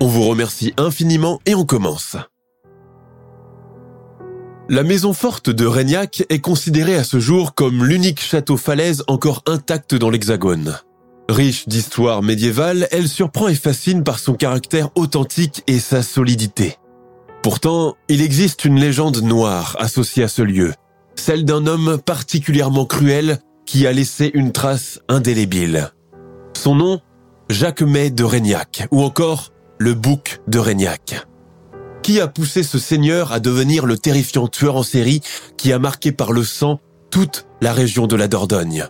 On vous remercie infiniment et on commence. La maison forte de Régnac est considérée à ce jour comme l'unique château falaise encore intact dans l'Hexagone. Riche d'histoire médiévale, elle surprend et fascine par son caractère authentique et sa solidité. Pourtant, il existe une légende noire associée à ce lieu, celle d'un homme particulièrement cruel qui a laissé une trace indélébile. Son nom, Jacques May de Régnac, ou encore le bouc de Régnac. Qui a poussé ce seigneur à devenir le terrifiant tueur en série qui a marqué par le sang toute la région de la Dordogne?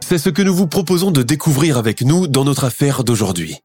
C'est ce que nous vous proposons de découvrir avec nous dans notre affaire d'aujourd'hui.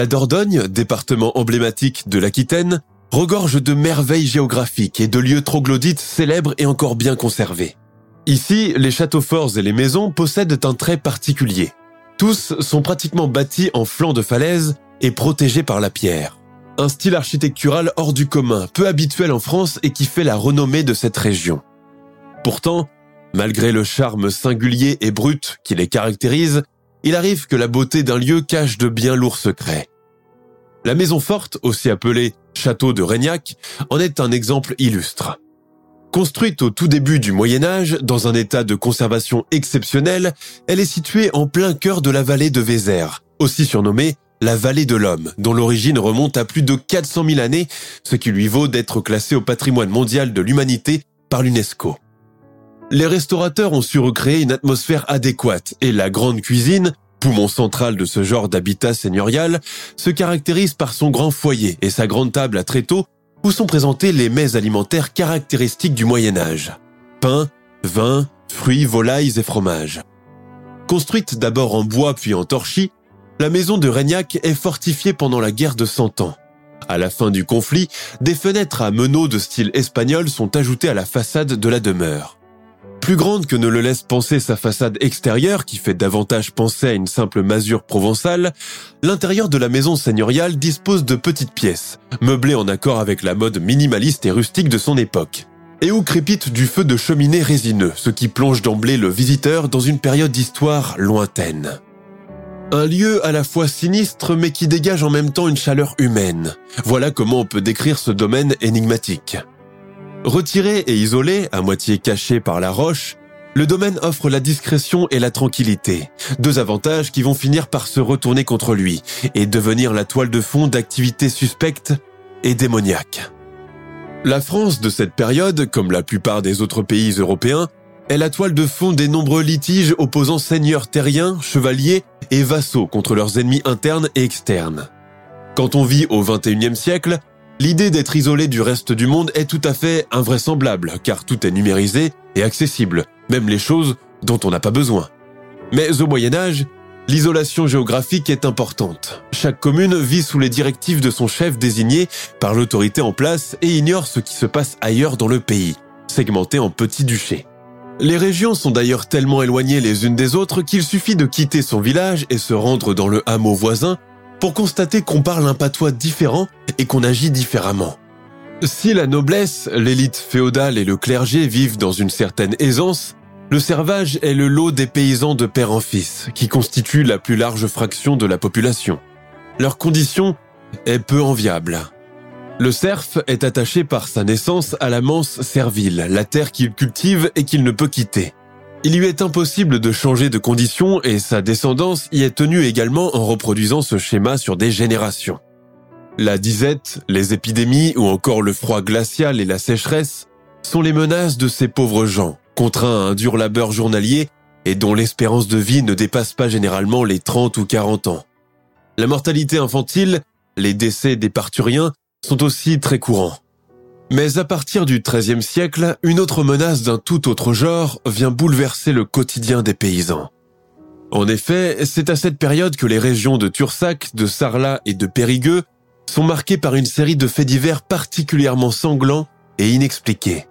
La Dordogne, département emblématique de l'Aquitaine, regorge de merveilles géographiques et de lieux troglodytes célèbres et encore bien conservés. Ici, les châteaux forts et les maisons possèdent un trait particulier. Tous sont pratiquement bâtis en flanc de falaise et protégés par la pierre. Un style architectural hors du commun, peu habituel en France et qui fait la renommée de cette région. Pourtant, malgré le charme singulier et brut qui les caractérise, il arrive que la beauté d'un lieu cache de bien lourds secrets. La maison forte, aussi appelée Château de Régnac, en est un exemple illustre. Construite au tout début du Moyen Âge, dans un état de conservation exceptionnel, elle est située en plein cœur de la vallée de Vézère, aussi surnommée la vallée de l'homme, dont l'origine remonte à plus de 400 000 années, ce qui lui vaut d'être classée au patrimoine mondial de l'humanité par l'UNESCO. Les restaurateurs ont su recréer une atmosphère adéquate et la grande cuisine, poumon central de ce genre d'habitat seigneurial, se caractérise par son grand foyer et sa grande table à tréteaux où sont présentés les mets alimentaires caractéristiques du Moyen Âge. Pain, vin, fruits, volailles et fromages. Construite d'abord en bois puis en torchis, la maison de Régnac est fortifiée pendant la guerre de Cent Ans. À la fin du conflit, des fenêtres à meneaux de style espagnol sont ajoutées à la façade de la demeure. Plus grande que ne le laisse penser sa façade extérieure, qui fait davantage penser à une simple masure provençale, l'intérieur de la maison seigneuriale dispose de petites pièces, meublées en accord avec la mode minimaliste et rustique de son époque, et où crépite du feu de cheminée résineux, ce qui plonge d'emblée le visiteur dans une période d'histoire lointaine. Un lieu à la fois sinistre mais qui dégage en même temps une chaleur humaine. Voilà comment on peut décrire ce domaine énigmatique. Retiré et isolé, à moitié caché par la roche, le domaine offre la discrétion et la tranquillité, deux avantages qui vont finir par se retourner contre lui et devenir la toile de fond d'activités suspectes et démoniaques. La France de cette période, comme la plupart des autres pays européens, est la toile de fond des nombreux litiges opposant seigneurs terriens, chevaliers et vassaux contre leurs ennemis internes et externes. Quand on vit au XXIe siècle, L'idée d'être isolé du reste du monde est tout à fait invraisemblable, car tout est numérisé et accessible, même les choses dont on n'a pas besoin. Mais au Moyen Âge, l'isolation géographique est importante. Chaque commune vit sous les directives de son chef désigné par l'autorité en place et ignore ce qui se passe ailleurs dans le pays, segmenté en petits duchés. Les régions sont d'ailleurs tellement éloignées les unes des autres qu'il suffit de quitter son village et se rendre dans le hameau voisin pour constater qu'on parle un patois différent et qu'on agit différemment. Si la noblesse, l'élite féodale et le clergé vivent dans une certaine aisance, le servage est le lot des paysans de père en fils, qui constituent la plus large fraction de la population. Leur condition est peu enviable. Le serf est attaché par sa naissance à la manse servile, la terre qu'il cultive et qu'il ne peut quitter. Il lui est impossible de changer de condition et sa descendance y est tenue également en reproduisant ce schéma sur des générations. La disette, les épidémies ou encore le froid glacial et la sécheresse sont les menaces de ces pauvres gens, contraints à un dur labeur journalier et dont l'espérance de vie ne dépasse pas généralement les 30 ou 40 ans. La mortalité infantile, les décès des parturiens sont aussi très courants. Mais à partir du XIIIe siècle, une autre menace d'un tout autre genre vient bouleverser le quotidien des paysans. En effet, c'est à cette période que les régions de Tursac, de Sarlat et de Périgueux sont marquées par une série de faits divers particulièrement sanglants et inexpliqués.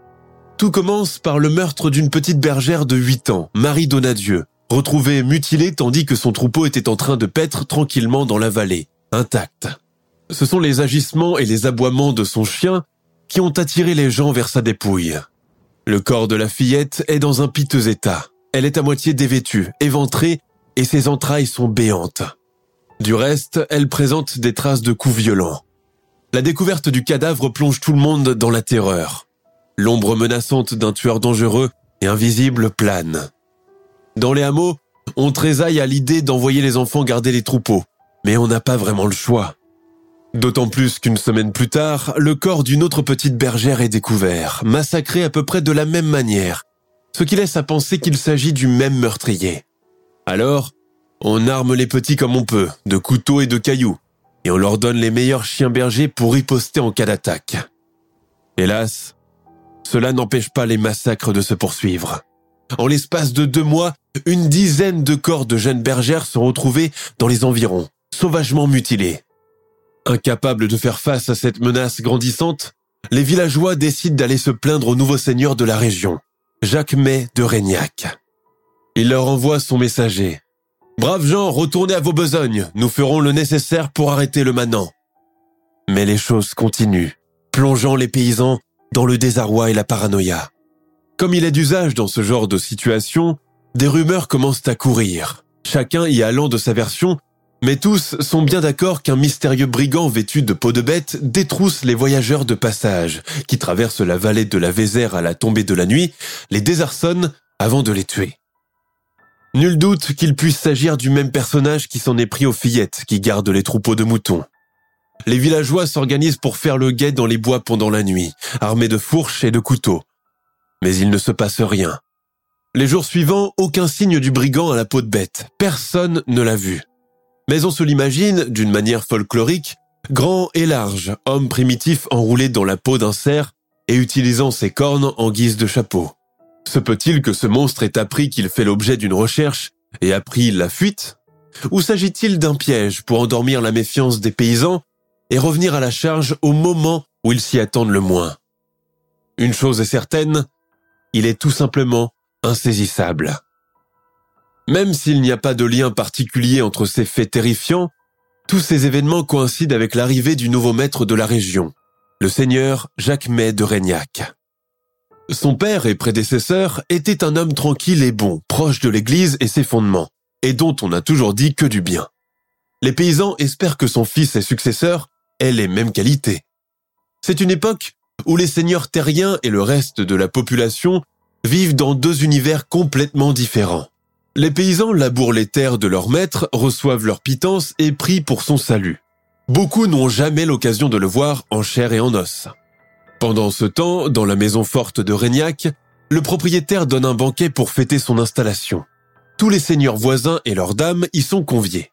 Tout commence par le meurtre d'une petite bergère de 8 ans, Marie Donadieu, retrouvée mutilée tandis que son troupeau était en train de paître tranquillement dans la vallée, intacte. Ce sont les agissements et les aboiements de son chien qui ont attiré les gens vers sa dépouille. Le corps de la fillette est dans un piteux état. Elle est à moitié dévêtue, éventrée, et ses entrailles sont béantes. Du reste, elle présente des traces de coups violents. La découverte du cadavre plonge tout le monde dans la terreur. L'ombre menaçante d'un tueur dangereux et invisible plane. Dans les hameaux, on trésaille à l'idée d'envoyer les enfants garder les troupeaux, mais on n'a pas vraiment le choix. D'autant plus qu'une semaine plus tard, le corps d'une autre petite bergère est découvert, massacré à peu près de la même manière, ce qui laisse à penser qu'il s'agit du même meurtrier. Alors, on arme les petits comme on peut, de couteaux et de cailloux, et on leur donne les meilleurs chiens bergers pour riposter en cas d'attaque. Hélas, cela n'empêche pas les massacres de se poursuivre. En l'espace de deux mois, une dizaine de corps de jeunes bergères sont retrouvés dans les environs, sauvagement mutilés. Incapables de faire face à cette menace grandissante, les villageois décident d'aller se plaindre au nouveau seigneur de la région, Jacques May de Régnac. Il leur envoie son messager. Braves gens, retournez à vos besognes, nous ferons le nécessaire pour arrêter le manant. Mais les choses continuent, plongeant les paysans dans le désarroi et la paranoïa. Comme il est d'usage dans ce genre de situation, des rumeurs commencent à courir, chacun y allant de sa version mais tous sont bien d'accord qu'un mystérieux brigand vêtu de peau de bête détrousse les voyageurs de passage, qui traversent la vallée de la Vézère à la tombée de la nuit, les désarçonne avant de les tuer. Nul doute qu'il puisse s'agir du même personnage qui s'en est pris aux fillettes qui gardent les troupeaux de moutons. Les villageois s'organisent pour faire le guet dans les bois pendant la nuit, armés de fourches et de couteaux. Mais il ne se passe rien. Les jours suivants, aucun signe du brigand à la peau de bête. Personne ne l'a vu. Mais on se l'imagine, d'une manière folklorique, grand et large, homme primitif enroulé dans la peau d'un cerf et utilisant ses cornes en guise de chapeau. Se peut-il que ce monstre ait appris qu'il fait l'objet d'une recherche et a pris la fuite? Ou s'agit-il d'un piège pour endormir la méfiance des paysans et revenir à la charge au moment où ils s'y attendent le moins? Une chose est certaine, il est tout simplement insaisissable. Même s'il n'y a pas de lien particulier entre ces faits terrifiants, tous ces événements coïncident avec l'arrivée du nouveau maître de la région, le seigneur Jacques May de Régnac. Son père et prédécesseur était un homme tranquille et bon, proche de l'église et ses fondements, et dont on n'a toujours dit que du bien. Les paysans espèrent que son fils et successeur aient les mêmes qualités. C'est une époque où les seigneurs terriens et le reste de la population vivent dans deux univers complètement différents. Les paysans labourent les terres de leur maître, reçoivent leur pitance et prient pour son salut. Beaucoup n'ont jamais l'occasion de le voir en chair et en os. Pendant ce temps, dans la maison forte de Régnac, le propriétaire donne un banquet pour fêter son installation. Tous les seigneurs voisins et leurs dames y sont conviés.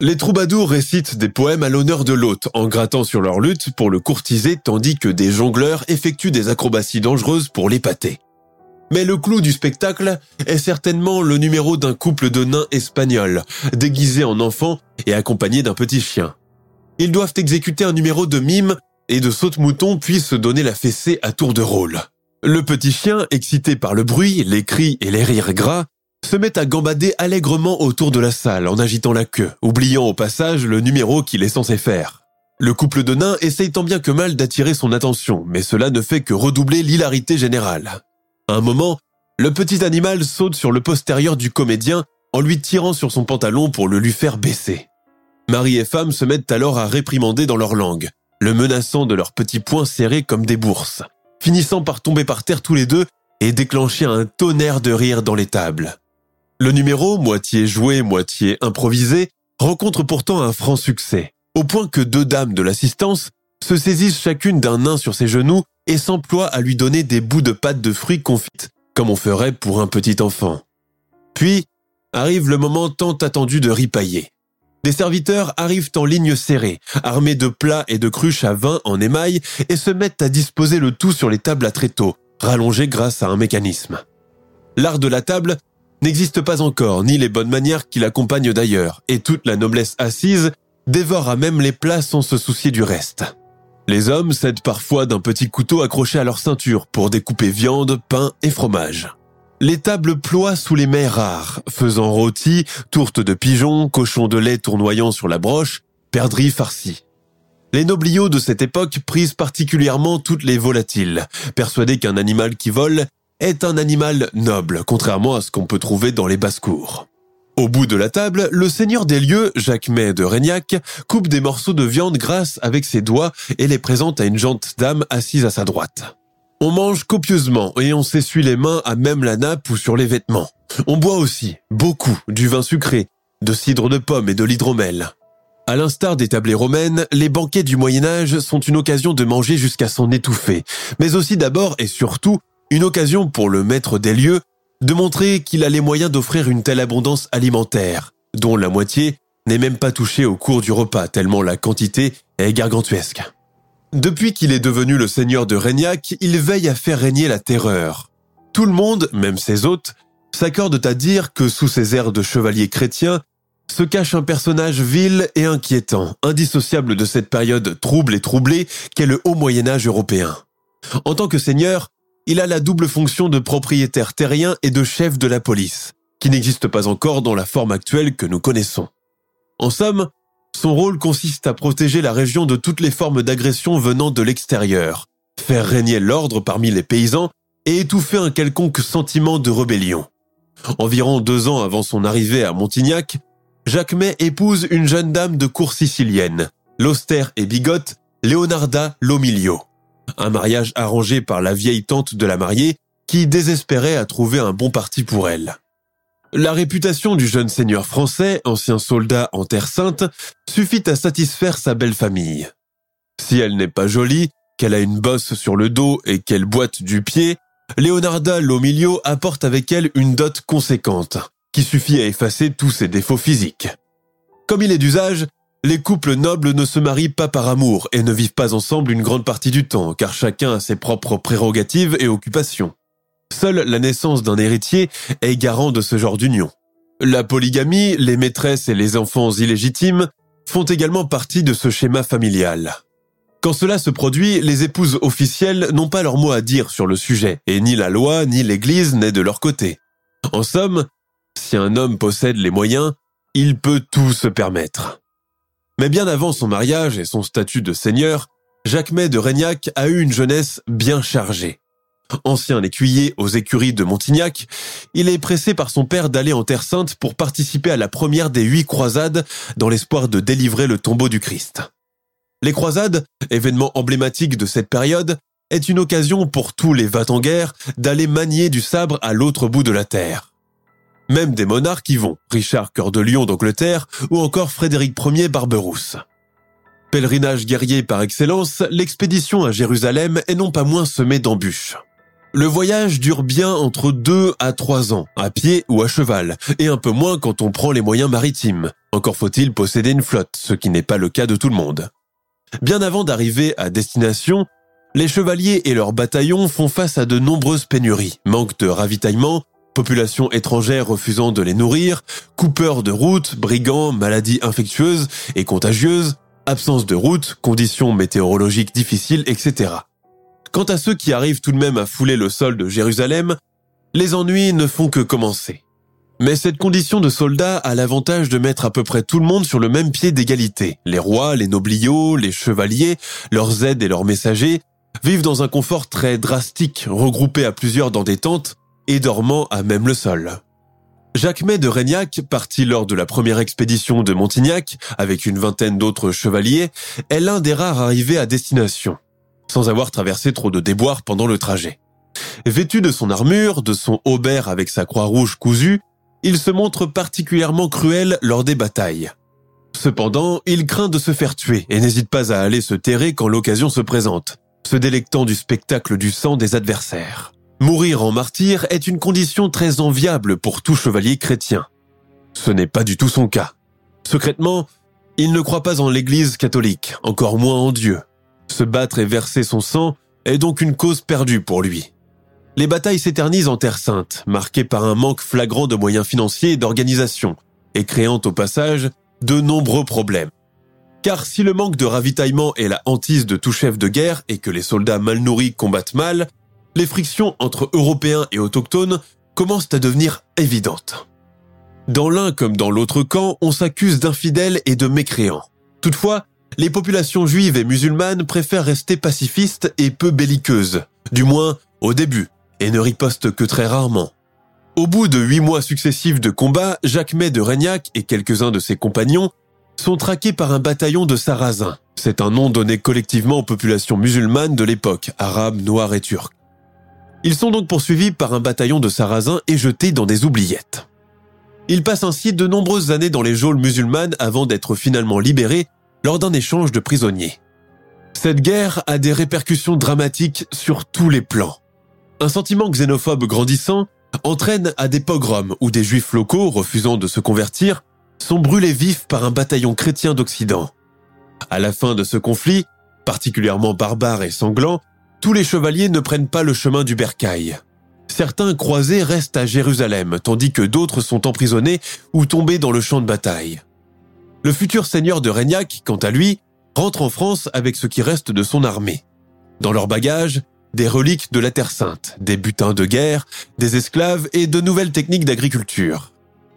Les troubadours récitent des poèmes à l'honneur de l'hôte en grattant sur leur lutte pour le courtiser tandis que des jongleurs effectuent des acrobaties dangereuses pour l'épater. Mais le clou du spectacle est certainement le numéro d'un couple de nains espagnols, déguisés en enfants et accompagnés d'un petit chien. Ils doivent exécuter un numéro de mime et de saute-mouton puis se donner la fessée à tour de rôle. Le petit chien, excité par le bruit, les cris et les rires gras, se met à gambader allègrement autour de la salle en agitant la queue, oubliant au passage le numéro qu'il est censé faire. Le couple de nains essaye tant bien que mal d'attirer son attention, mais cela ne fait que redoubler l'hilarité générale. À un moment, le petit animal saute sur le postérieur du comédien en lui tirant sur son pantalon pour le lui faire baisser. Mari et femme se mettent alors à réprimander dans leur langue, le menaçant de leurs petits poings serrés comme des bourses, finissant par tomber par terre tous les deux et déclencher un tonnerre de rire dans les tables. Le numéro, moitié joué, moitié improvisé, rencontre pourtant un franc succès, au point que deux dames de l'assistance se saisissent chacune d'un nain sur ses genoux et s'emploient à lui donner des bouts de pâte de fruits confites, comme on ferait pour un petit enfant. Puis, arrive le moment tant attendu de ripailler. Des serviteurs arrivent en ligne serrée, armés de plats et de cruches à vin en émail, et se mettent à disposer le tout sur les tables à tréteaux, rallongées grâce à un mécanisme. L'art de la table n'existe pas encore, ni les bonnes manières qui l'accompagnent d'ailleurs, et toute la noblesse assise dévore à même les plats sans se soucier du reste. Les hommes s'aident parfois d'un petit couteau accroché à leur ceinture pour découper viande, pain et fromage. Les tables ploient sous les mets rares, faisant rôti, tourtes de pigeons, cochons de lait tournoyant sur la broche, perdrix farcis. Les nobliaux de cette époque prisent particulièrement toutes les volatiles, persuadés qu'un animal qui vole est un animal noble, contrairement à ce qu'on peut trouver dans les basses-cours. Au bout de la table, le seigneur des lieux, Jacques May de Régnac, coupe des morceaux de viande grasse avec ses doigts et les présente à une jante dame assise à sa droite. On mange copieusement et on s'essuie les mains à même la nappe ou sur les vêtements. On boit aussi, beaucoup, du vin sucré, de cidre de pomme et de l'hydromel. À l'instar des tablées romaines, les banquets du Moyen Âge sont une occasion de manger jusqu'à s'en étouffer, mais aussi d'abord et surtout une occasion pour le maître des lieux de montrer qu'il a les moyens d'offrir une telle abondance alimentaire, dont la moitié n'est même pas touchée au cours du repas, tellement la quantité est gargantuesque. Depuis qu'il est devenu le seigneur de Régnac, il veille à faire régner la terreur. Tout le monde, même ses hôtes, s'accordent à dire que sous ses airs de chevalier chrétien, se cache un personnage vil et inquiétant, indissociable de cette période trouble et troublée qu'est le haut Moyen Âge européen. En tant que seigneur, il a la double fonction de propriétaire terrien et de chef de la police, qui n'existe pas encore dans la forme actuelle que nous connaissons. En somme, son rôle consiste à protéger la région de toutes les formes d'agression venant de l'extérieur, faire régner l'ordre parmi les paysans et étouffer un quelconque sentiment de rébellion. Environ deux ans avant son arrivée à Montignac, Jacques May épouse une jeune dame de cour sicilienne, l'austère et bigote Leonarda Lomilio un mariage arrangé par la vieille tante de la mariée qui désespérait à trouver un bon parti pour elle. La réputation du jeune seigneur français, ancien soldat en Terre Sainte, suffit à satisfaire sa belle famille. Si elle n'est pas jolie, qu'elle a une bosse sur le dos et qu'elle boite du pied, Leonarda Lomilio apporte avec elle une dot conséquente, qui suffit à effacer tous ses défauts physiques. Comme il est d'usage, les couples nobles ne se marient pas par amour et ne vivent pas ensemble une grande partie du temps, car chacun a ses propres prérogatives et occupations. Seule la naissance d'un héritier est garant de ce genre d'union. La polygamie, les maîtresses et les enfants illégitimes font également partie de ce schéma familial. Quand cela se produit, les épouses officielles n'ont pas leur mot à dire sur le sujet, et ni la loi ni l'Église n'est de leur côté. En somme, si un homme possède les moyens, il peut tout se permettre. Mais bien avant son mariage et son statut de seigneur, Jacques May de Régnac a eu une jeunesse bien chargée. Ancien écuyer aux écuries de Montignac, il est pressé par son père d'aller en Terre Sainte pour participer à la première des huit croisades dans l'espoir de délivrer le tombeau du Christ. Les croisades, événement emblématique de cette période, est une occasion pour tous les va en guerre d'aller manier du sabre à l'autre bout de la terre. Même des monarques y vont, Richard Cœur de Lion d'Angleterre ou encore Frédéric Ier Barberousse. Pèlerinage guerrier par excellence, l'expédition à Jérusalem est non pas moins semée d'embûches. Le voyage dure bien entre deux à trois ans, à pied ou à cheval, et un peu moins quand on prend les moyens maritimes. Encore faut-il posséder une flotte, ce qui n'est pas le cas de tout le monde. Bien avant d'arriver à destination, les chevaliers et leurs bataillons font face à de nombreuses pénuries, manque de ravitaillement, population étrangère refusant de les nourrir, coupeurs de routes, brigands, maladies infectieuses et contagieuses, absence de route, conditions météorologiques difficiles, etc. Quant à ceux qui arrivent tout de même à fouler le sol de Jérusalem, les ennuis ne font que commencer. Mais cette condition de soldat a l'avantage de mettre à peu près tout le monde sur le même pied d'égalité. Les rois, les nobliaux, les chevaliers, leurs aides et leurs messagers vivent dans un confort très drastique, regroupés à plusieurs dans des tentes et dormant à même le sol. Jacques May de Régnac, parti lors de la première expédition de Montignac avec une vingtaine d'autres chevaliers, est l'un des rares arrivés à destination, sans avoir traversé trop de déboires pendant le trajet. Vêtu de son armure, de son aubert avec sa croix rouge cousue, il se montre particulièrement cruel lors des batailles. Cependant, il craint de se faire tuer et n'hésite pas à aller se terrer quand l'occasion se présente, se délectant du spectacle du sang des adversaires. Mourir en martyr est une condition très enviable pour tout chevalier chrétien. Ce n'est pas du tout son cas. Secrètement, il ne croit pas en l'Église catholique, encore moins en Dieu. Se battre et verser son sang est donc une cause perdue pour lui. Les batailles s'éternisent en Terre Sainte, marquées par un manque flagrant de moyens financiers et d'organisation, et créant au passage de nombreux problèmes. Car si le manque de ravitaillement est la hantise de tout chef de guerre et que les soldats mal nourris combattent mal, les frictions entre Européens et Autochtones commencent à devenir évidentes. Dans l'un comme dans l'autre camp, on s'accuse d'infidèles et de mécréants. Toutefois, les populations juives et musulmanes préfèrent rester pacifistes et peu belliqueuses, du moins au début, et ne ripostent que très rarement. Au bout de huit mois successifs de combats, Jacques May de Régnac et quelques-uns de ses compagnons sont traqués par un bataillon de Sarrasins. C'est un nom donné collectivement aux populations musulmanes de l'époque, arabes, noirs et turcs. Ils sont donc poursuivis par un bataillon de sarrasins et jetés dans des oubliettes. Ils passent ainsi de nombreuses années dans les geôles musulmanes avant d'être finalement libérés lors d'un échange de prisonniers. Cette guerre a des répercussions dramatiques sur tous les plans. Un sentiment xénophobe grandissant entraîne à des pogroms où des juifs locaux, refusant de se convertir, sont brûlés vifs par un bataillon chrétien d'Occident. À la fin de ce conflit, particulièrement barbare et sanglant, tous les chevaliers ne prennent pas le chemin du bercail. Certains croisés restent à Jérusalem, tandis que d'autres sont emprisonnés ou tombés dans le champ de bataille. Le futur seigneur de Régnac, quant à lui, rentre en France avec ce qui reste de son armée. Dans leur bagage, des reliques de la Terre Sainte, des butins de guerre, des esclaves et de nouvelles techniques d'agriculture.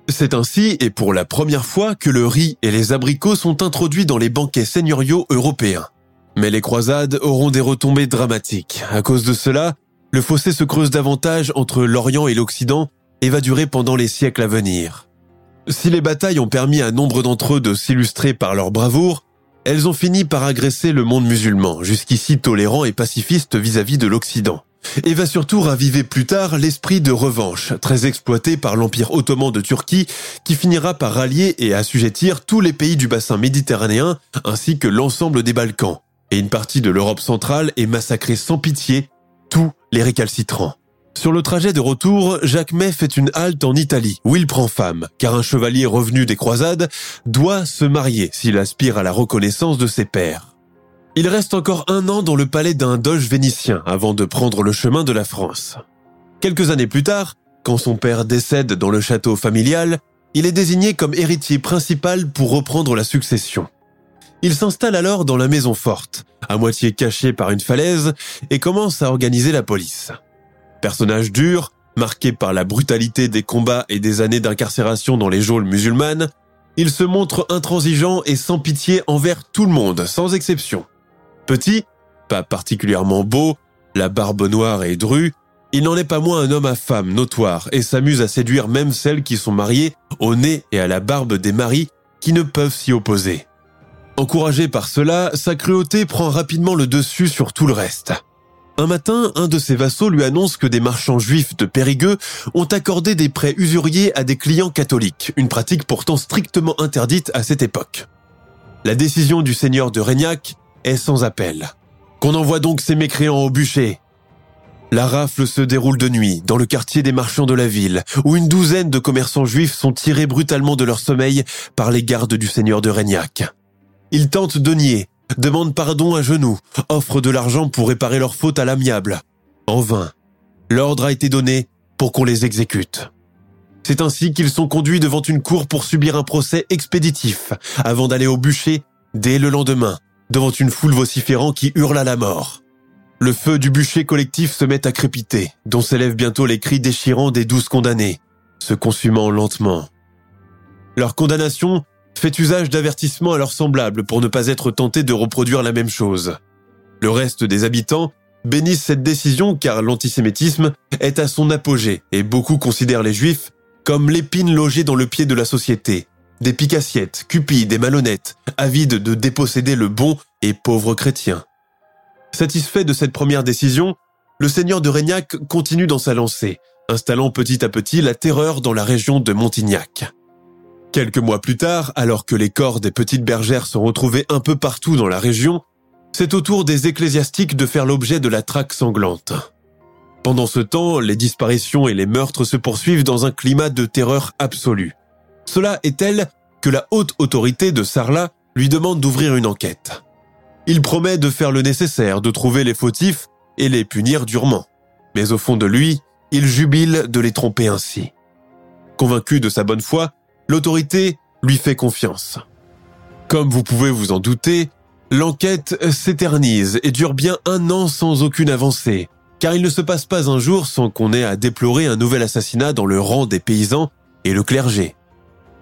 C'est ainsi, et pour la première fois, que le riz et les abricots sont introduits dans les banquets seigneuriaux européens. Mais les croisades auront des retombées dramatiques. À cause de cela, le fossé se creuse davantage entre l'Orient et l'Occident et va durer pendant les siècles à venir. Si les batailles ont permis à nombre d'entre eux de s'illustrer par leur bravoure, elles ont fini par agresser le monde musulman, jusqu'ici tolérant et pacifiste vis-à-vis de l'Occident. Et va surtout raviver plus tard l'esprit de revanche, très exploité par l'Empire ottoman de Turquie, qui finira par rallier et assujettir tous les pays du bassin méditerranéen, ainsi que l'ensemble des Balkans, et une partie de l'Europe centrale est massacrée sans pitié, tous les récalcitrants. Sur le trajet de retour, Jacques May fait une halte en Italie, où il prend femme, car un chevalier revenu des croisades doit se marier s'il aspire à la reconnaissance de ses pères. Il reste encore un an dans le palais d'un doge vénitien avant de prendre le chemin de la France. Quelques années plus tard, quand son père décède dans le château familial, il est désigné comme héritier principal pour reprendre la succession. Il s'installe alors dans la maison forte, à moitié caché par une falaise, et commence à organiser la police. Personnage dur, marqué par la brutalité des combats et des années d'incarcération dans les geôles musulmanes, il se montre intransigeant et sans pitié envers tout le monde, sans exception. Petit, pas particulièrement beau, la barbe noire et drue, il n'en est pas moins un homme à femme notoire et s'amuse à séduire même celles qui sont mariées au nez et à la barbe des maris qui ne peuvent s'y opposer. Encouragé par cela, sa cruauté prend rapidement le dessus sur tout le reste. Un matin, un de ses vassaux lui annonce que des marchands juifs de Périgueux ont accordé des prêts usuriers à des clients catholiques, une pratique pourtant strictement interdite à cette époque. La décision du seigneur de Régnac est sans appel. Qu'on envoie donc ces mécréants au bûcher. La rafle se déroule de nuit, dans le quartier des marchands de la ville, où une douzaine de commerçants juifs sont tirés brutalement de leur sommeil par les gardes du seigneur de Régnac. Ils tentent de nier, demandent pardon à genoux, offrent de l'argent pour réparer leurs fautes à l'amiable. En vain. L'ordre a été donné pour qu'on les exécute. C'est ainsi qu'ils sont conduits devant une cour pour subir un procès expéditif, avant d'aller au bûcher dès le lendemain, devant une foule vociférant qui hurle à la mort. Le feu du bûcher collectif se met à crépiter, dont s'élèvent bientôt les cris déchirants des douze condamnés, se consumant lentement. Leur condamnation fait usage d'avertissements à leurs semblables pour ne pas être tentés de reproduire la même chose. Le reste des habitants bénissent cette décision car l'antisémitisme est à son apogée et beaucoup considèrent les juifs comme l'épine logée dans le pied de la société, des picassiettes, cupides et malhonnêtes, avides de déposséder le bon et pauvre chrétien. Satisfait de cette première décision, le seigneur de Régnac continue dans sa lancée, installant petit à petit la terreur dans la région de Montignac. Quelques mois plus tard, alors que les corps des petites bergères sont retrouvés un peu partout dans la région, c'est au tour des ecclésiastiques de faire l'objet de la traque sanglante. Pendant ce temps, les disparitions et les meurtres se poursuivent dans un climat de terreur absolue. Cela est tel que la haute autorité de Sarlat lui demande d'ouvrir une enquête. Il promet de faire le nécessaire, de trouver les fautifs et les punir durement. Mais au fond de lui, il jubile de les tromper ainsi. Convaincu de sa bonne foi, l'autorité lui fait confiance. Comme vous pouvez vous en douter, l'enquête s'éternise et dure bien un an sans aucune avancée, car il ne se passe pas un jour sans qu'on ait à déplorer un nouvel assassinat dans le rang des paysans et le clergé.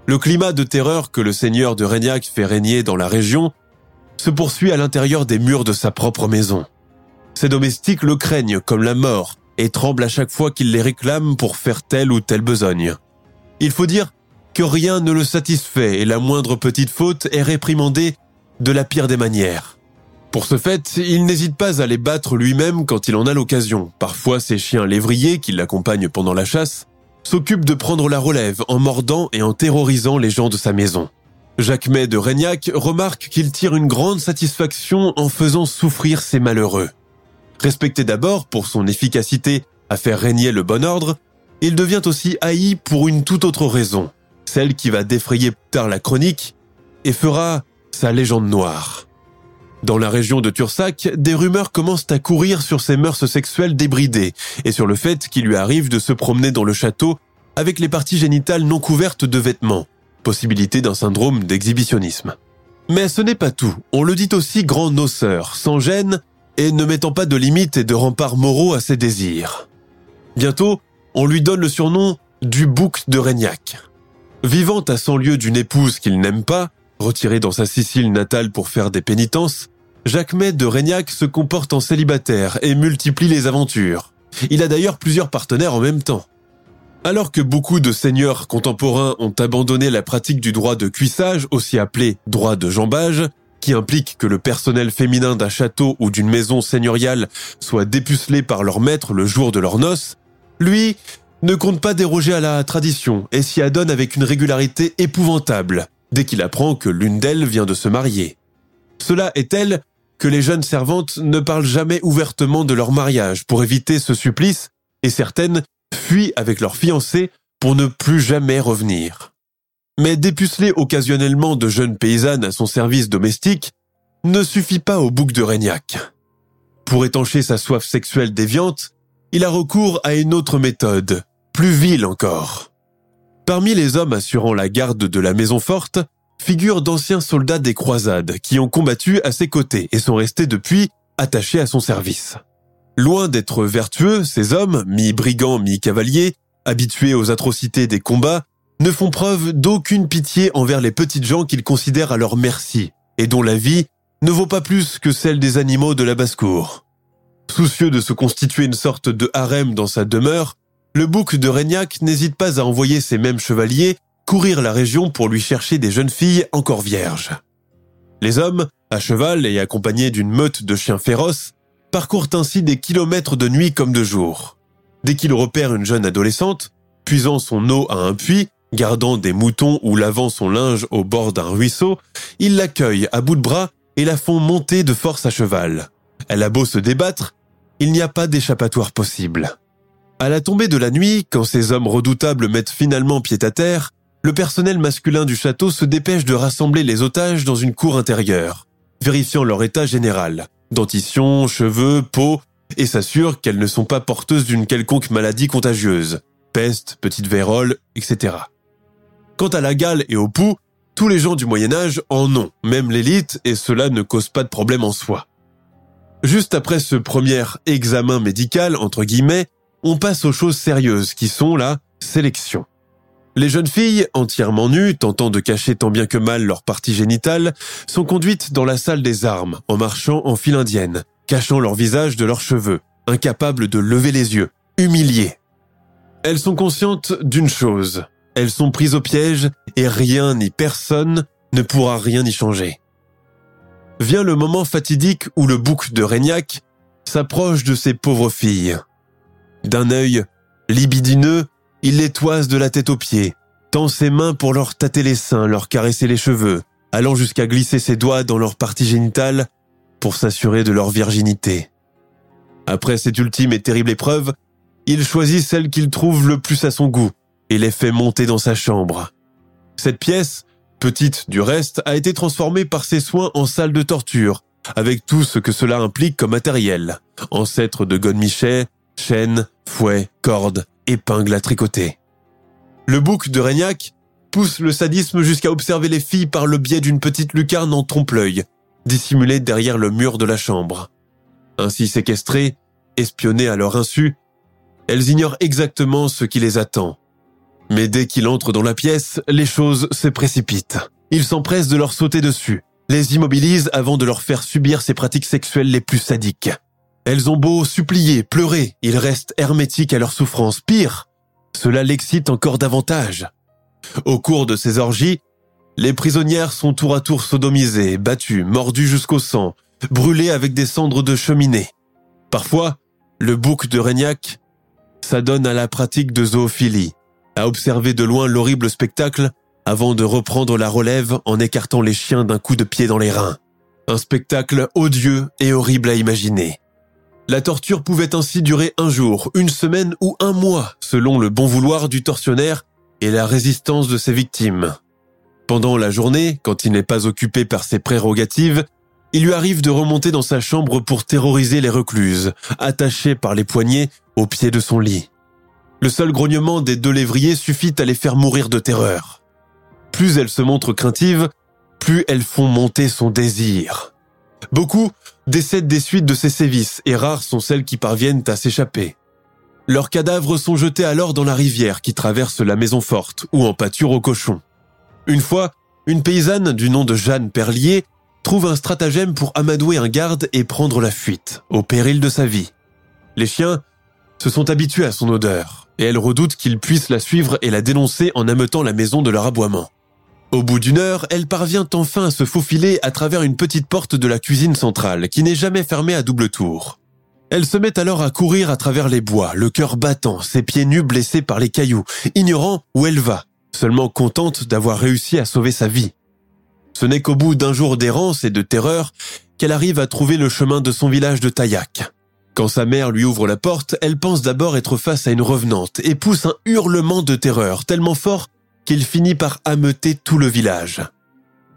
Le climat de terreur que le seigneur de Régnac fait régner dans la région se poursuit à l'intérieur des murs de sa propre maison. Ses domestiques le craignent comme la mort et tremblent à chaque fois qu'il les réclame pour faire telle ou telle besogne. Il faut dire que rien ne le satisfait et la moindre petite faute est réprimandée de la pire des manières. Pour ce fait, il n'hésite pas à les battre lui-même quand il en a l'occasion. Parfois, ses chiens lévriers, qui l'accompagnent pendant la chasse, s'occupent de prendre la relève en mordant et en terrorisant les gens de sa maison. Jacques May de Régnac remarque qu'il tire une grande satisfaction en faisant souffrir ses malheureux. Respecté d'abord pour son efficacité à faire régner le bon ordre, il devient aussi haï pour une toute autre raison celle qui va défrayer plus tard la chronique et fera sa légende noire. Dans la région de Tursac, des rumeurs commencent à courir sur ses mœurs sexuelles débridées et sur le fait qu'il lui arrive de se promener dans le château avec les parties génitales non couvertes de vêtements, possibilité d'un syndrome d'exhibitionnisme. Mais ce n'est pas tout, on le dit aussi grand noceur, sans gêne et ne mettant pas de limites et de remparts moraux à ses désirs. Bientôt, on lui donne le surnom du bouc de Régnac. Vivant à cent lieues d'une épouse qu'il n'aime pas, retiré dans sa Sicile natale pour faire des pénitences, Jacques May de Régnac se comporte en célibataire et multiplie les aventures. Il a d'ailleurs plusieurs partenaires en même temps. Alors que beaucoup de seigneurs contemporains ont abandonné la pratique du droit de cuissage, aussi appelé droit de jambage, qui implique que le personnel féminin d'un château ou d'une maison seigneuriale soit dépucelé par leur maître le jour de leur noces, lui ne compte pas déroger à la tradition et s'y adonne avec une régularité épouvantable dès qu'il apprend que l'une d'elles vient de se marier. Cela est tel que les jeunes servantes ne parlent jamais ouvertement de leur mariage pour éviter ce supplice et certaines fuient avec leurs fiancés pour ne plus jamais revenir. Mais dépuceler occasionnellement de jeunes paysannes à son service domestique ne suffit pas au bouc de Régnac. Pour étancher sa soif sexuelle déviante, il a recours à une autre méthode, plus vile encore. Parmi les hommes assurant la garde de la maison forte, figurent d'anciens soldats des croisades qui ont combattu à ses côtés et sont restés depuis attachés à son service. Loin d'être vertueux, ces hommes, mi-brigands, mi-cavaliers, habitués aux atrocités des combats, ne font preuve d'aucune pitié envers les petites gens qu'ils considèrent à leur merci et dont la vie ne vaut pas plus que celle des animaux de la basse-cour. Soucieux de se constituer une sorte de harem dans sa demeure, le bouc de Régnac n'hésite pas à envoyer ses mêmes chevaliers courir la région pour lui chercher des jeunes filles encore vierges. Les hommes, à cheval et accompagnés d'une meute de chiens féroces, parcourent ainsi des kilomètres de nuit comme de jour. Dès qu'ils repèrent une jeune adolescente, puisant son eau à un puits, gardant des moutons ou lavant son linge au bord d'un ruisseau, ils l'accueillent à bout de bras et la font monter de force à cheval. Elle a beau se débattre, il n'y a pas d'échappatoire possible. À la tombée de la nuit, quand ces hommes redoutables mettent finalement pied à terre, le personnel masculin du château se dépêche de rassembler les otages dans une cour intérieure, vérifiant leur état général, dentition, cheveux, peau, et s'assure qu'elles ne sont pas porteuses d'une quelconque maladie contagieuse, peste, petite vérole, etc. Quant à la gale et au pouls, tous les gens du Moyen Âge en ont, même l'élite, et cela ne cause pas de problème en soi. Juste après ce premier examen médical, entre guillemets, on passe aux choses sérieuses qui sont la sélection. Les jeunes filles, entièrement nues, tentant de cacher tant bien que mal leur partie génitale, sont conduites dans la salle des armes, en marchant en file indienne, cachant leur visage de leurs cheveux, incapables de lever les yeux, humiliées. Elles sont conscientes d'une chose, elles sont prises au piège et rien ni personne ne pourra rien y changer. Vient le moment fatidique où le bouc de Régnac s'approche de ces pauvres filles. D'un œil libidineux, il les toise de la tête aux pieds, tend ses mains pour leur tâter les seins, leur caresser les cheveux, allant jusqu'à glisser ses doigts dans leur partie génitale pour s'assurer de leur virginité. Après cette ultime et terrible épreuve, il choisit celle qu'il trouve le plus à son goût, et les fait monter dans sa chambre. Cette pièce, petite du reste, a été transformée par ses soins en salle de torture, avec tout ce que cela implique comme matériel. Ancêtre de godemichet, chaînes, fouets, cordes, épingles à tricoter. Le bouc de Régnac pousse le sadisme jusqu'à observer les filles par le biais d'une petite lucarne en trompe-l'œil, dissimulée derrière le mur de la chambre. Ainsi séquestrées, espionnées à leur insu, elles ignorent exactement ce qui les attend. Mais dès qu'il entre dans la pièce, les choses se précipitent. Il s'empresse de leur sauter dessus, les immobilise avant de leur faire subir ses pratiques sexuelles les plus sadiques. Elles ont beau supplier, pleurer, ils restent hermétiques à leur souffrance. Pire, cela l'excite encore davantage. Au cours de ces orgies, les prisonnières sont tour à tour sodomisées, battues, mordues jusqu'au sang, brûlées avec des cendres de cheminée. Parfois, le bouc de Régnac s'adonne à la pratique de zoophilie, à observer de loin l'horrible spectacle avant de reprendre la relève en écartant les chiens d'un coup de pied dans les reins. Un spectacle odieux et horrible à imaginer. La torture pouvait ainsi durer un jour, une semaine ou un mois, selon le bon vouloir du tortionnaire et la résistance de ses victimes. Pendant la journée, quand il n'est pas occupé par ses prérogatives, il lui arrive de remonter dans sa chambre pour terroriser les recluses, attachées par les poignets au pied de son lit. Le seul grognement des deux lévriers suffit à les faire mourir de terreur. Plus elles se montrent craintives, plus elles font monter son désir. Beaucoup décèdent des suites de ces sévices et rares sont celles qui parviennent à s'échapper. Leurs cadavres sont jetés alors dans la rivière qui traverse la maison forte ou en pâture aux cochons. Une fois, une paysanne du nom de Jeanne Perlier trouve un stratagème pour amadouer un garde et prendre la fuite, au péril de sa vie. Les chiens se sont habitués à son odeur et elle redoute qu'ils puissent la suivre et la dénoncer en ameutant la maison de leur aboiement. Au bout d'une heure, elle parvient enfin à se faufiler à travers une petite porte de la cuisine centrale qui n'est jamais fermée à double tour. Elle se met alors à courir à travers les bois, le cœur battant, ses pieds nus blessés par les cailloux, ignorant où elle va, seulement contente d'avoir réussi à sauver sa vie. Ce n'est qu'au bout d'un jour d'errance et de terreur qu'elle arrive à trouver le chemin de son village de Taillac. Quand sa mère lui ouvre la porte, elle pense d'abord être face à une revenante et pousse un hurlement de terreur tellement fort qu'il finit par ameuter tout le village.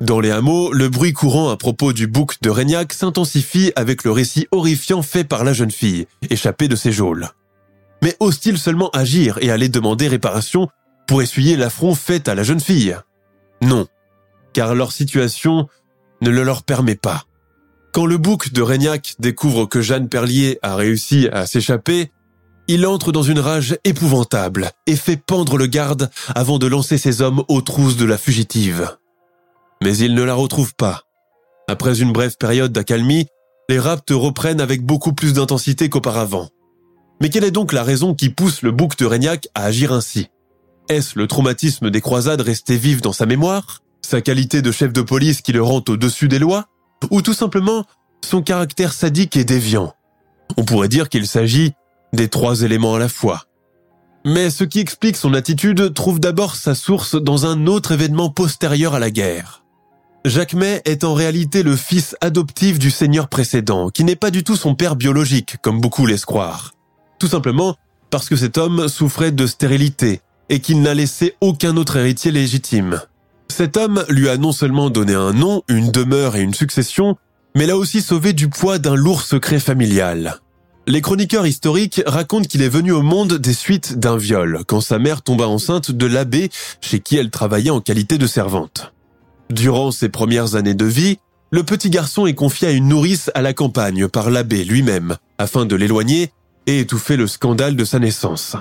Dans les hameaux, le bruit courant à propos du bouc de Régnac s'intensifie avec le récit horrifiant fait par la jeune fille, échappée de ses geôles. Mais ose-t-il seulement agir et aller demander réparation pour essuyer l'affront fait à la jeune fille? Non, car leur situation ne le leur permet pas. Quand le bouc de Régnac découvre que Jeanne Perlier a réussi à s'échapper, il entre dans une rage épouvantable et fait pendre le garde avant de lancer ses hommes aux trousses de la fugitive. Mais il ne la retrouve pas. Après une brève période d'accalmie, les raptes reprennent avec beaucoup plus d'intensité qu'auparavant. Mais quelle est donc la raison qui pousse le bouc de Régnac à agir ainsi? Est-ce le traumatisme des croisades resté vif dans sa mémoire? Sa qualité de chef de police qui le rend au-dessus des lois? Ou tout simplement son caractère sadique et déviant? On pourrait dire qu'il s'agit des trois éléments à la fois. Mais ce qui explique son attitude trouve d'abord sa source dans un autre événement postérieur à la guerre. Jacques May est en réalité le fils adoptif du seigneur précédent, qui n'est pas du tout son père biologique, comme beaucoup laissent croire. Tout simplement parce que cet homme souffrait de stérilité et qu'il n'a laissé aucun autre héritier légitime. Cet homme lui a non seulement donné un nom, une demeure et une succession, mais l'a aussi sauvé du poids d'un lourd secret familial. Les chroniqueurs historiques racontent qu'il est venu au monde des suites d'un viol, quand sa mère tomba enceinte de l'abbé chez qui elle travaillait en qualité de servante. Durant ses premières années de vie, le petit garçon est confié à une nourrice à la campagne par l'abbé lui-même, afin de l'éloigner et étouffer le scandale de sa naissance.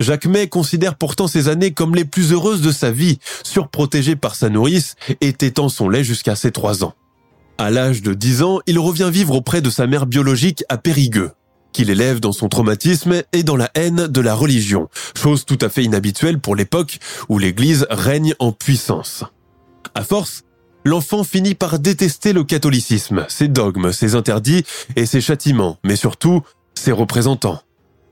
Jacques May considère pourtant ces années comme les plus heureuses de sa vie, surprotégé par sa nourrice et tétant son lait jusqu'à ses trois ans. À l'âge de 10 ans, il revient vivre auprès de sa mère biologique à Périgueux, qu'il élève dans son traumatisme et dans la haine de la religion, chose tout à fait inhabituelle pour l'époque où l'Église règne en puissance. À force, l'enfant finit par détester le catholicisme, ses dogmes, ses interdits et ses châtiments, mais surtout ses représentants.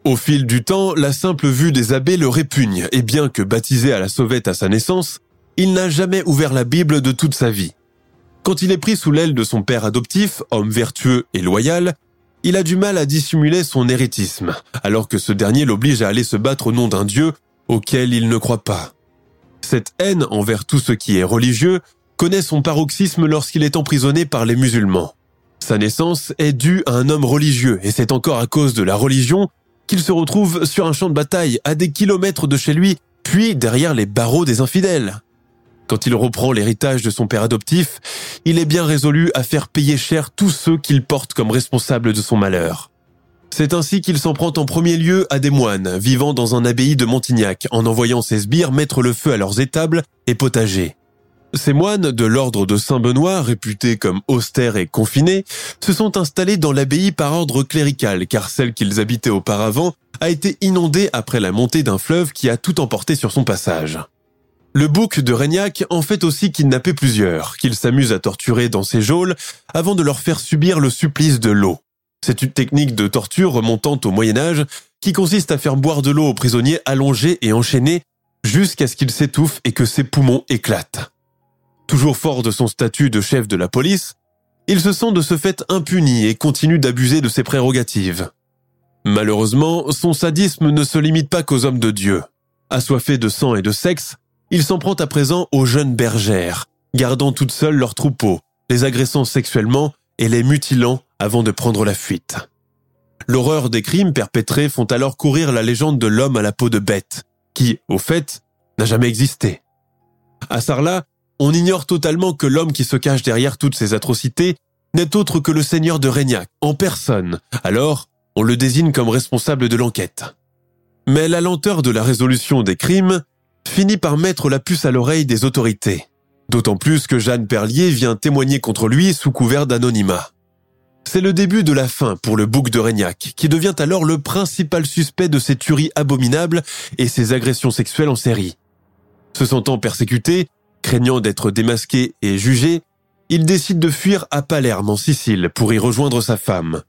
Au fil du temps, la simple vue des abbés le répugne, et bien que baptisé à la sauvette à sa naissance, il n'a jamais ouvert la Bible de toute sa vie. Quand il est pris sous l'aile de son père adoptif, homme vertueux et loyal, il a du mal à dissimuler son hérétisme, alors que ce dernier l'oblige à aller se battre au nom d'un Dieu auquel il ne croit pas. Cette haine envers tout ce qui est religieux connaît son paroxysme lorsqu'il est emprisonné par les musulmans. Sa naissance est due à un homme religieux et c'est encore à cause de la religion qu'il se retrouve sur un champ de bataille à des kilomètres de chez lui, puis derrière les barreaux des infidèles. Quand il reprend l'héritage de son père adoptif, il est bien résolu à faire payer cher tous ceux qu'il porte comme responsables de son malheur. C'est ainsi qu'il s'en prend en premier lieu à des moines vivant dans un abbaye de Montignac en envoyant ses sbires mettre le feu à leurs étables et potagers. Ces moines de l'ordre de Saint-Benoît, réputés comme austères et confinés, se sont installés dans l'abbaye par ordre clérical car celle qu'ils habitaient auparavant a été inondée après la montée d'un fleuve qui a tout emporté sur son passage. Le bouc de Régnac en fait aussi kidnapper plusieurs, qu'il s'amuse à torturer dans ses geôles avant de leur faire subir le supplice de l'eau. C'est une technique de torture remontant au Moyen Âge qui consiste à faire boire de l'eau aux prisonniers allongés et enchaînés jusqu'à ce qu'ils s'étouffent et que ses poumons éclatent. Toujours fort de son statut de chef de la police, il se sent de ce fait impuni et continue d'abuser de ses prérogatives. Malheureusement, son sadisme ne se limite pas qu'aux hommes de Dieu. Assoiffé de sang et de sexe, il s'en prend à présent aux jeunes bergères, gardant toutes seules leurs troupeaux, les agressant sexuellement et les mutilant avant de prendre la fuite. L'horreur des crimes perpétrés font alors courir la légende de l'homme à la peau de bête, qui, au fait, n'a jamais existé. À Sarlat, on ignore totalement que l'homme qui se cache derrière toutes ces atrocités n'est autre que le seigneur de Régnac, en personne. Alors, on le désigne comme responsable de l'enquête. Mais la lenteur de la résolution des crimes finit par mettre la puce à l'oreille des autorités. D'autant plus que Jeanne Perlier vient témoigner contre lui sous couvert d'anonymat. C'est le début de la fin pour le bouc de Régnac, qui devient alors le principal suspect de ces tueries abominables et ces agressions sexuelles en série. Se sentant persécuté, craignant d'être démasqué et jugé, il décide de fuir à Palerme en Sicile pour y rejoindre sa femme.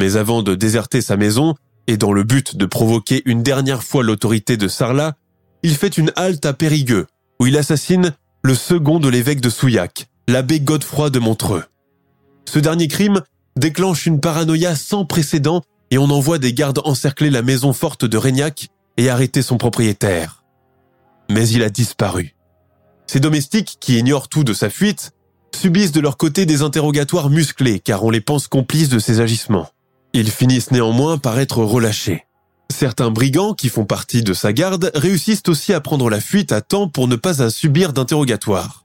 Mais avant de déserter sa maison, et dans le but de provoquer une dernière fois l'autorité de Sarlat, il fait une halte à Périgueux, où il assassine le second de l'évêque de Souillac, l'abbé Godefroy de Montreux. Ce dernier crime déclenche une paranoïa sans précédent et on envoie des gardes encercler la maison forte de Régnac et arrêter son propriétaire. Mais il a disparu. Ses domestiques, qui ignorent tout de sa fuite, subissent de leur côté des interrogatoires musclés car on les pense complices de ses agissements. Ils finissent néanmoins par être relâchés. Certains brigands qui font partie de sa garde réussissent aussi à prendre la fuite à temps pour ne pas subir d'interrogatoire.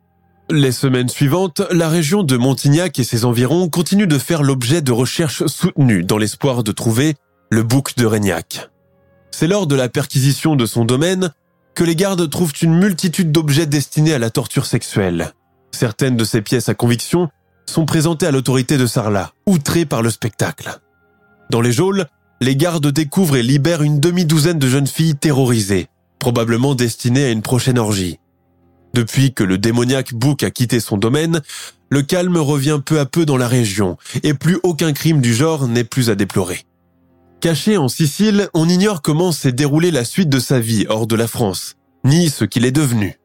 Les semaines suivantes, la région de Montignac et ses environs continuent de faire l'objet de recherches soutenues dans l'espoir de trouver le bouc de Régnac. C'est lors de la perquisition de son domaine que les gardes trouvent une multitude d'objets destinés à la torture sexuelle. Certaines de ces pièces à conviction sont présentées à l'autorité de Sarlat, outrée par le spectacle. Dans les geôles, les gardes découvrent et libèrent une demi-douzaine de jeunes filles terrorisées, probablement destinées à une prochaine orgie. Depuis que le démoniaque Bouc a quitté son domaine, le calme revient peu à peu dans la région, et plus aucun crime du genre n'est plus à déplorer. Caché en Sicile, on ignore comment s'est déroulée la suite de sa vie hors de la France, ni ce qu'il est devenu.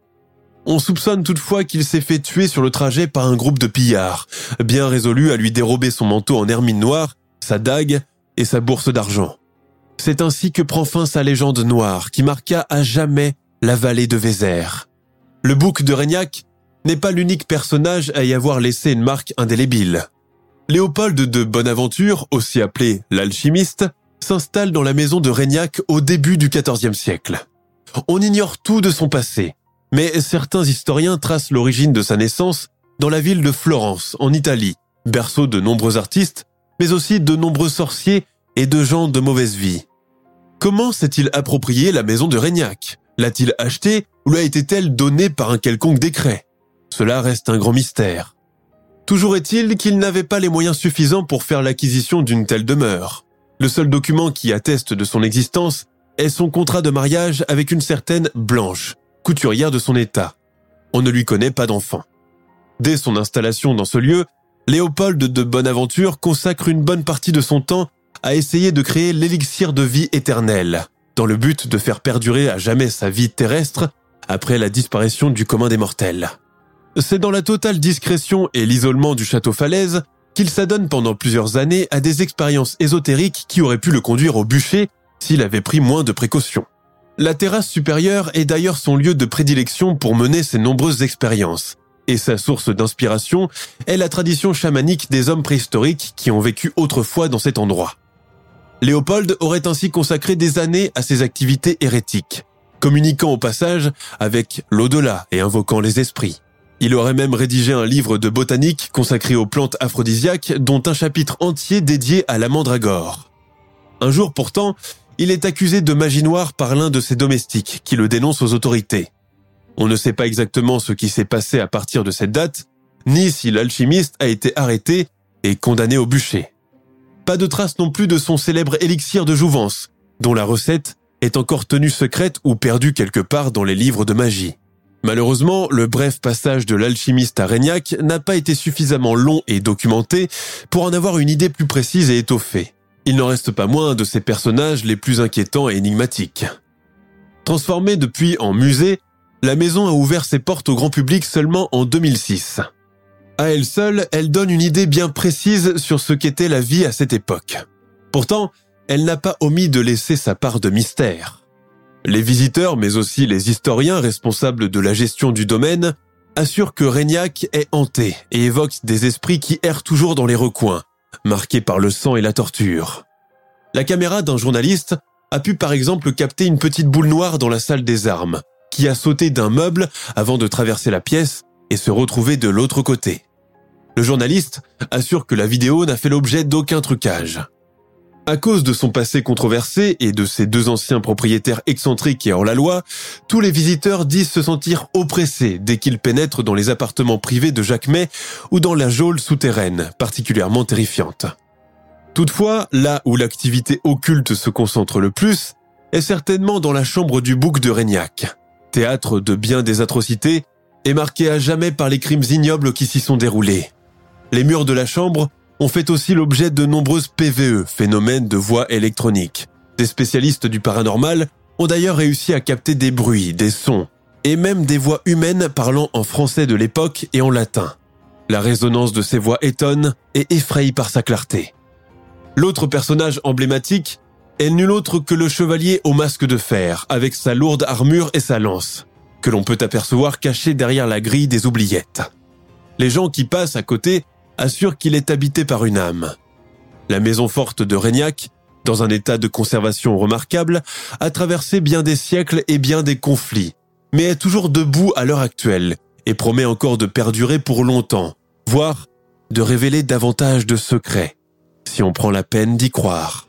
On soupçonne toutefois qu'il s'est fait tuer sur le trajet par un groupe de pillards, bien résolus à lui dérober son manteau en hermine noire, sa dague et sa bourse d'argent. C'est ainsi que prend fin sa légende noire qui marqua à jamais la vallée de Vézère. Le bouc de Régnac n'est pas l'unique personnage à y avoir laissé une marque indélébile. Léopold de Bonaventure, aussi appelé l'alchimiste, s'installe dans la maison de Régnac au début du XIVe siècle. On ignore tout de son passé, mais certains historiens tracent l'origine de sa naissance dans la ville de Florence, en Italie, berceau de nombreux artistes, mais aussi de nombreux sorciers et de gens de mauvaise vie. Comment s'est-il approprié la maison de Régnac? L'a-t-il achetée ou lui a été-elle donnée par un quelconque décret? Cela reste un grand mystère. Toujours est-il qu'il n'avait pas les moyens suffisants pour faire l'acquisition d'une telle demeure. Le seul document qui atteste de son existence est son contrat de mariage avec une certaine Blanche, couturière de son état. On ne lui connaît pas d'enfant. Dès son installation dans ce lieu, Léopold de Bonaventure consacre une bonne partie de son temps à essayer de créer l'élixir de vie éternelle, dans le but de faire perdurer à jamais sa vie terrestre après la disparition du commun des mortels. C'est dans la totale discrétion et l'isolement du château Falaise qu'il s'adonne pendant plusieurs années à des expériences ésotériques qui auraient pu le conduire au bûcher s'il avait pris moins de précautions. La terrasse supérieure est d'ailleurs son lieu de prédilection pour mener ses nombreuses expériences, et sa source d'inspiration est la tradition chamanique des hommes préhistoriques qui ont vécu autrefois dans cet endroit. Léopold aurait ainsi consacré des années à ses activités hérétiques, communiquant au passage avec l'au-delà et invoquant les esprits. Il aurait même rédigé un livre de botanique consacré aux plantes aphrodisiaques dont un chapitre entier dédié à la mandragore. Un jour pourtant, il est accusé de magie noire par l'un de ses domestiques qui le dénonce aux autorités. On ne sait pas exactement ce qui s'est passé à partir de cette date, ni si l'alchimiste a été arrêté et condamné au bûcher. Pas de trace non plus de son célèbre élixir de jouvence, dont la recette est encore tenue secrète ou perdue quelque part dans les livres de magie. Malheureusement, le bref passage de l'alchimiste à Régnac n'a pas été suffisamment long et documenté pour en avoir une idée plus précise et étoffée. Il n'en reste pas moins de ces personnages les plus inquiétants et énigmatiques. Transformée depuis en musée, la maison a ouvert ses portes au grand public seulement en 2006. À elle seule, elle donne une idée bien précise sur ce qu'était la vie à cette époque. Pourtant, elle n'a pas omis de laisser sa part de mystère. Les visiteurs, mais aussi les historiens responsables de la gestion du domaine, assurent que Régnac est hanté et évoque des esprits qui errent toujours dans les recoins, marqués par le sang et la torture. La caméra d'un journaliste a pu par exemple capter une petite boule noire dans la salle des armes, qui a sauté d'un meuble avant de traverser la pièce et se retrouver de l'autre côté. Le journaliste assure que la vidéo n'a fait l'objet d'aucun trucage. À cause de son passé controversé et de ses deux anciens propriétaires excentriques et hors la loi, tous les visiteurs disent se sentir oppressés dès qu'ils pénètrent dans les appartements privés de Jacquemet ou dans la geôle souterraine, particulièrement terrifiante. Toutefois, là où l'activité occulte se concentre le plus, est certainement dans la chambre du bouc de Régnac, théâtre de bien des atrocités et marqué à jamais par les crimes ignobles qui s'y sont déroulés. Les murs de la chambre ont fait aussi l'objet de nombreuses PVE, phénomènes de voix électroniques. Des spécialistes du paranormal ont d'ailleurs réussi à capter des bruits, des sons, et même des voix humaines parlant en français de l'époque et en latin. La résonance de ces voix étonne et effraie par sa clarté. L'autre personnage emblématique est nul autre que le chevalier au masque de fer, avec sa lourde armure et sa lance, que l'on peut apercevoir caché derrière la grille des oubliettes. Les gens qui passent à côté assurent qu'il est habité par une âme. La maison forte de Régnac, dans un état de conservation remarquable, a traversé bien des siècles et bien des conflits, mais est toujours debout à l'heure actuelle et promet encore de perdurer pour longtemps, voire de révéler davantage de secrets, si on prend la peine d'y croire.